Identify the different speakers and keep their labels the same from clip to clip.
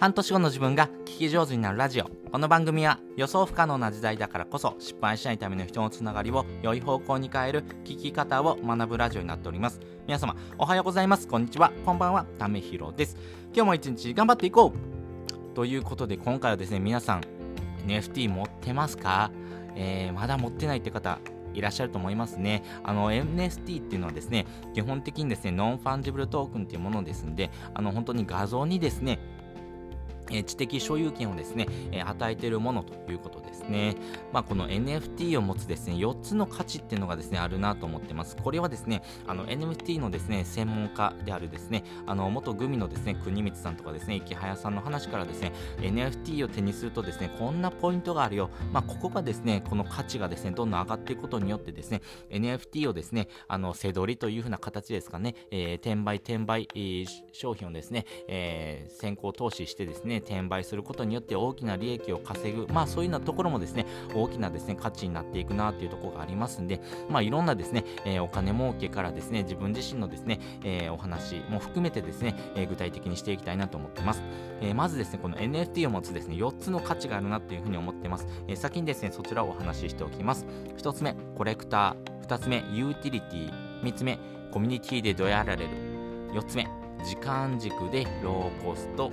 Speaker 1: 半年後の自分が聞き上手になるラジオ。この番組は予想不可能な時代だからこそ失敗しないための人のつながりを良い方向に変える聞き方を学ぶラジオになっております。皆様おはようございます。こんにちは。こんばんは。ためひろです。今日も一日頑張っていこう。ということで今回はですね皆さん NFT 持ってますか、えー、まだ持ってないって方いらっしゃると思いますね。あの NFT っていうのはですね、基本的にですね、 non-fungible token っていうものですんで、あの本当に画像にですね、え知的所有権をですね、え与えているものということですね。まあ、この NFT を持つですね、4つの価値っていうのがですね、あるなと思ってます。これはですね、あの NFT のですね、専門家であるですね、あの元グミのですね、国光さんとかですね、池早さんの話からですね、NFT を手にするとですね、こんなポイントがあるよ。まあ、ここがですね、この価値がですね、どんどん上がっていくことによってですね、NFT をですね、あの、背取りというふうな形ですかね、えー、転売、転売、えー、商品をですね、えー、先行投資してですね、転売することによって大きな利益を稼ぐ、まあそういうようなところもですね、大きなですね、価値になっていくなっていうところがありますんで、まあいろんなですね、えー、お金儲けからですね、自分自身のですね、えー、お話も含めてですね、えー、具体的にしていきたいなと思ってます。えまずですね、この NFT を持つですね、4つの価値があるなっていうふうに思ってます。え先にですね、そちらをお話ししておきます。1つ目、コレクター。2つ目、ユーティリティ。3つ目、コミュニティでどやられる。4つ目、時間軸でローコスト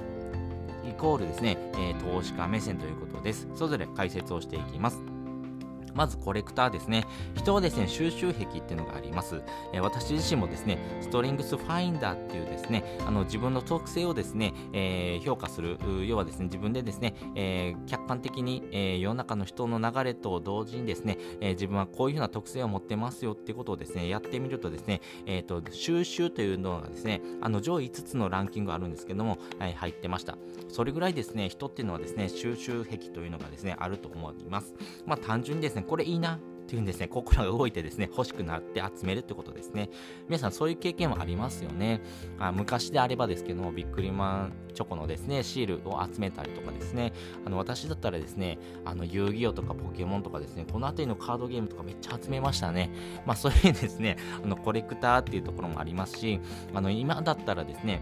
Speaker 1: イコールですね、えー、投資家目線ということです。それぞれ解説をしていきます。まずコレクターですね。人はですね、収集癖っていうのがあります。えー、私自身もですね、ストリングスファインダーっていうですね、あの自分の特性をですね、えー、評価する、要はですね、自分でですね、えー、客観的に、えー、世の中の人の流れと同時にですね、えー、自分はこういうふうな特性を持ってますよっていうことをですね、やってみるとですね、えっ、と、収集というのがですね、あの上位5つのランキングがあるんですけども、はい、入ってました。それぐらいですね、人っていうのはですね、収集癖というのがですね、あると思います。まあ単純にですね、これいいなっていうんですね、心が動いてですね、欲しくなって集めるってことですね。皆さんそういう経験はありますよね。あ昔であればですけども、ビックリマンチョコのですね、シールを集めたりとかですね、あの私だったらですね、あの遊戯王とかポケモンとかですね、この辺りのカードゲームとかめっちゃ集めましたね。まあそういうですね、あのコレクターっていうところもありますし、あの今だったらですね、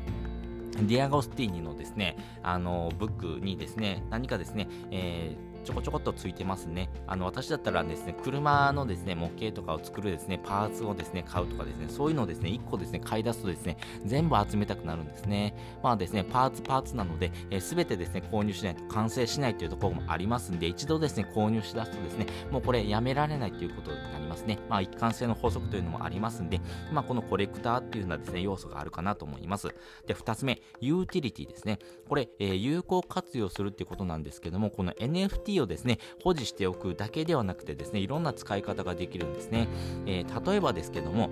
Speaker 1: ディアゴスティーニのですね、あの、ブックにですね、何かですね、えーちょこちょこっとついてますね。あの、私だったらですね、車のですね、模型とかを作るですね、パーツをですね、買うとかですね、そういうのをですね、1個ですね、買い出すとですね、全部集めたくなるんですね。まあですね、パーツパーツなので、す、え、べ、てですね、購入しないと完成しないというところもありますんで、一度ですね、購入しだすとですね、もうこれやめられないということになりますね。まあ一貫性の法則というのもありますんで、まあこのコレクターっていうようなですね、要素があるかなと思います。で、2つ目、ユーティリティですね。これ、えー、有効活用するっていうことなんですけども、この NFT をですね、保持しておくだけではなくてですね、いろんな使い方ができるんですね。えー、例えばですけども、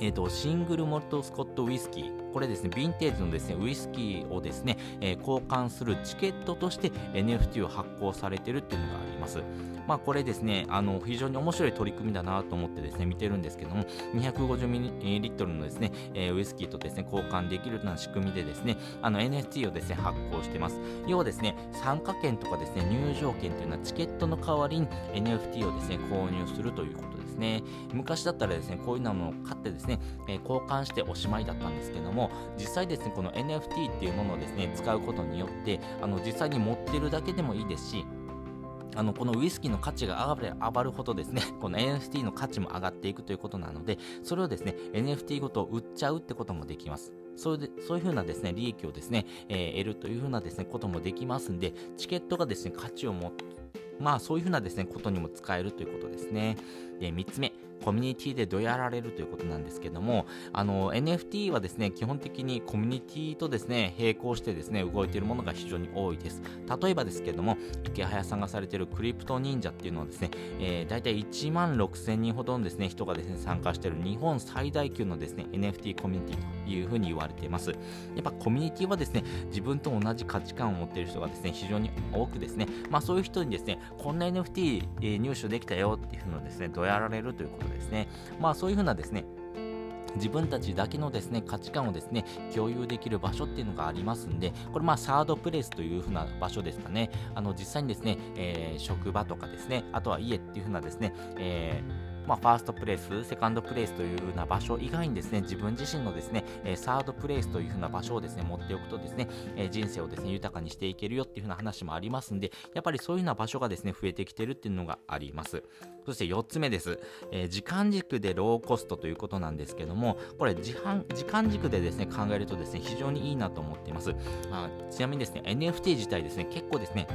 Speaker 1: えーと、シングルモルトスコットウイスキー、これですね、ヴィンテージのですね、ウイスキーをですね、えー、交換するチケットとして NFT を発行されてるっていうのがあります。まあこれですね、あの、非常に面白い取り組みだなと思ってですね、見てるんですけども、250ミリリットルのですね、えー、ウイスキーとですね、交換できるような仕組みでですね、あの NFT をですね、発行してます。要はですね、参加券とかですね、入場券というのはチケットの代わりに NFT をですね、購入するということですね。昔だったらですね、こういうのを買ってですね、えー、交換しておしまいだったんですけども、実際ですね、この NFT っていうものをですね、使うことによって、あの、実際に持ってるだけでもいいですし、あのこのウイスキーの価値が上がれ上がるほどですね、この NFT の価値も上がっていくということなので、それをですね、NFT ごと売っちゃうってこともできます。それで、そういうふうなですね、利益をですね、えー、得るというふうなですね、こともできますんで、チケットがですね、価値を持って、まあそういうふうなですね、ことにも使えるということですね。で、3つ目、コミュニティでどやられるということなんですけども、あの、NFT はですね、基本的にコミュニティとですね、並行してですね、動いているものが非常に多いです。例えばですけども、池早さんがされているクリプト忍者っていうのはですね、えー、大体1万6000人ほどのですね、人がですね、参加している日本最大級のですね、NFT コミュニティというふうに言われています。やっぱコミュニティはですね、自分と同じ価値観を持っている人がですね、非常に多くですね、まあそういう人にですね、こんな NFT、入手できたよっていうのをですね、どやられるということですですね。まあそういうふうなですね、自分たちだけのですね価値観をですね共有できる場所っていうのがありますんでこれまあサードプレイスというふうな場所ですかねあの実際にですね、えー、職場とかですねあとは家っていうふうなですね、えーまあ、ファーストプレイス、セカンドプレイスという風な場所以外にですね、自分自身のですね、えサードプレイスという風な場所をですね、持っておくとですね、え人生をですね、豊かにしていけるよっていう風な話もありますんで、やっぱりそういう風な場所がですね、増えてきてるっていうのがあります。そして4つ目です。えー、時間軸でローコストということなんですけども、これ時時間軸でですね、考えるとですね、非常にいいなと思っています。あちなみにですね、NFT 自体ですね、結構ですね、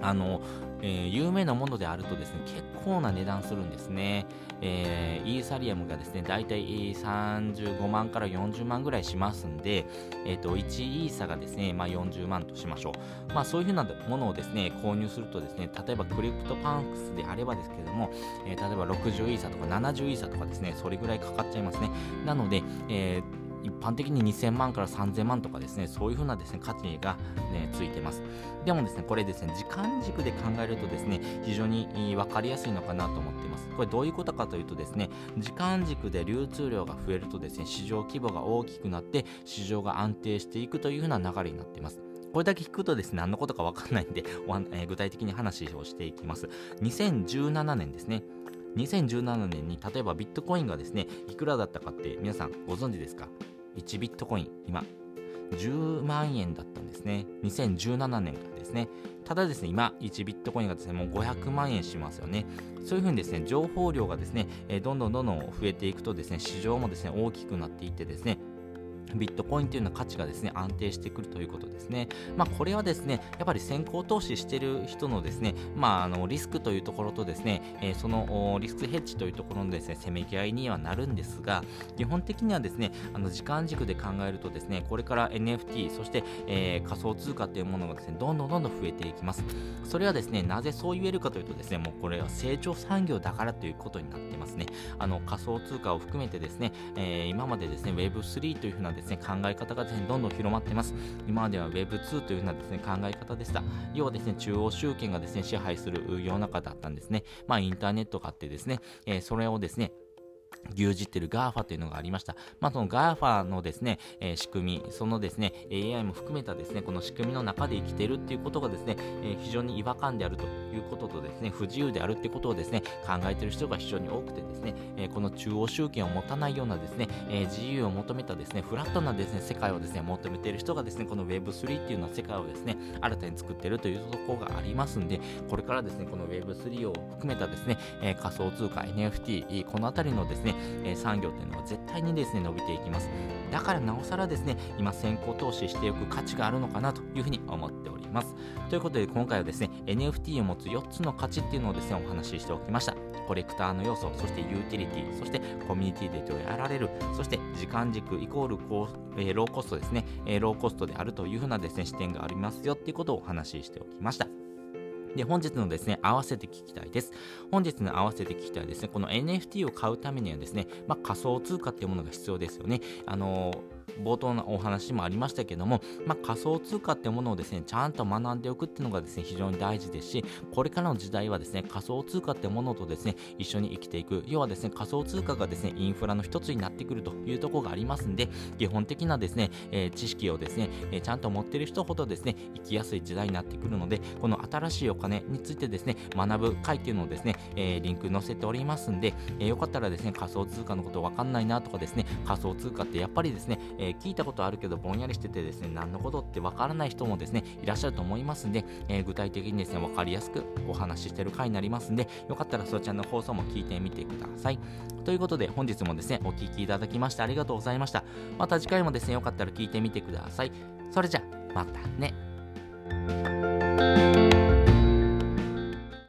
Speaker 1: あの、えー、有名なものであるとですね、結構な値段するんですね。えー、イーサリアムがですね、だいたい35万から40万ぐらいしますんで、えっ、ー、と、1イーサがですね、まあ、40万としましょう。まあ、そういうふうなものをですね、購入するとですね、例えば CryptoPunks であればですけども、え、例えば60イーサとか70イーサとかですね、それぐらいかかっちゃいますね。なので、えー一般的に2000万から3000万とかですね、そういうふうなですね、価値が、ね、ついてます。でもですね、これですね、時間軸で考えるとですね、非常に分かりやすいのかなと思っています。これどういうことかというとですね、時間軸で流通量が増えるとですね、市場規模が大きくなって、市場が安定していくというふうな流れになっています。これだけ聞くとですね、何のことかわかんないんで、えー、具体的に話をしていきます。2017年ですね。2017年に例えばビットコインがですね、いくらだったかって皆さんご存知ですか？1ビットコイン、今、10万円だったんですね。2017年からですね。ただですね、今、1ビットコインがですね、もう500万円しますよね。そういうふうにですね、情報量がですね、どんどんどんどん増えていくとですね、市場もですね、大きくなっていってですね、ビットコインというような価値がですね安定してくるということですね。まあ、これはですねやっぱり先行投資している人のですね、まあ、あのリスクというところとですね、えー、そのリスクヘッジというところのですねせめぎ合いにはなるんですが基本的にはですねあの時間軸で考えるとですねこれから NFT そして、えー、仮想通貨というものがですねどんどんどんどん増えていきます。それはですねなぜそう言えるかというとですねもうこれは成長産業だからということになってますね。あの仮想通貨を含めてですね、えー、今までですね Web3 というふうなですねですね考え方がですねどんどん広まっています。今までは Web2 というふうなですね考え方でした。要はですね中央集権がですね支配する世の中だったんですね。まあインターネットがあってですね、えー、それをですね牛耳ってる GAFA というのがありました。まあ、その GAFA のですね、えー、仕組み、そのですね、AI も含めたですね、この仕組みの中で生きてるっていうことがですね、えー、非常に違和感であると。いうこととですね、不自由であるってことをですね、考えてる人が非常に多くてですね、え、この中央集権を持たないようなですね、え自由を求めたですね、フラットなですね、世界をですね、求めている人がですね、この Web3 っていうような世界をですね、新たに作ってるというところがありますんで、これからですね、この Web3 を含めたですね、え仮想通貨、NFT、このあたりのですね、え産業っていうのは絶対にですね伸びていきます。だからなおさらですね今先行投資しておく価値があるのかなというふうに思っております。ということで今回はですね NFT を持つ4つの価値っていうのをですねお話ししておきましたコレクターの要素そしてユーティリティそしてコミュニティでやられるそして時間軸イコールこう、えー、ローコストですね、えー、ローコストであるというふうなですね視点がありますよっていうことをお話ししておきましたで、本日のですね、合わせて聞きたいです。本日の合わせて聞きたいですね、この NFT を買うためにはですね、まあ、仮想通貨っていうものが必要ですよね。あのー冒頭のお話もありましたけども、まあ、仮想通貨ってものをですねちゃんと学んでおくっていうのがですね非常に大事ですしこれからの時代はですね仮想通貨ってものとですね一緒に生きていく。要はですね仮想通貨がですねインフラの一つになってくるというところがありますんで基本的なですね、えー、知識をですね、えー、ちゃんと持ってる人ほどですね生きやすい時代になってくるのでこの新しいお金についてですね学ぶ会っていうのをですね、えー、リンク載せておりますんで、え、よかったらですね仮想通貨のことわかんないなとかですね仮想通貨ってやっぱりですね、えー、聞いたことあるけどぼんやりしててですね何のことってわからない人もですねいらっしゃると思いますんで、えー、具体的にですね分かりやすくお話ししてる回になりますんでよかったらそちらの放送も聞いてみてください。ということで本日もですねお聴きいただきましてありがとうございました。また次回もですねよかったら聞いてみてください。それじゃまたね。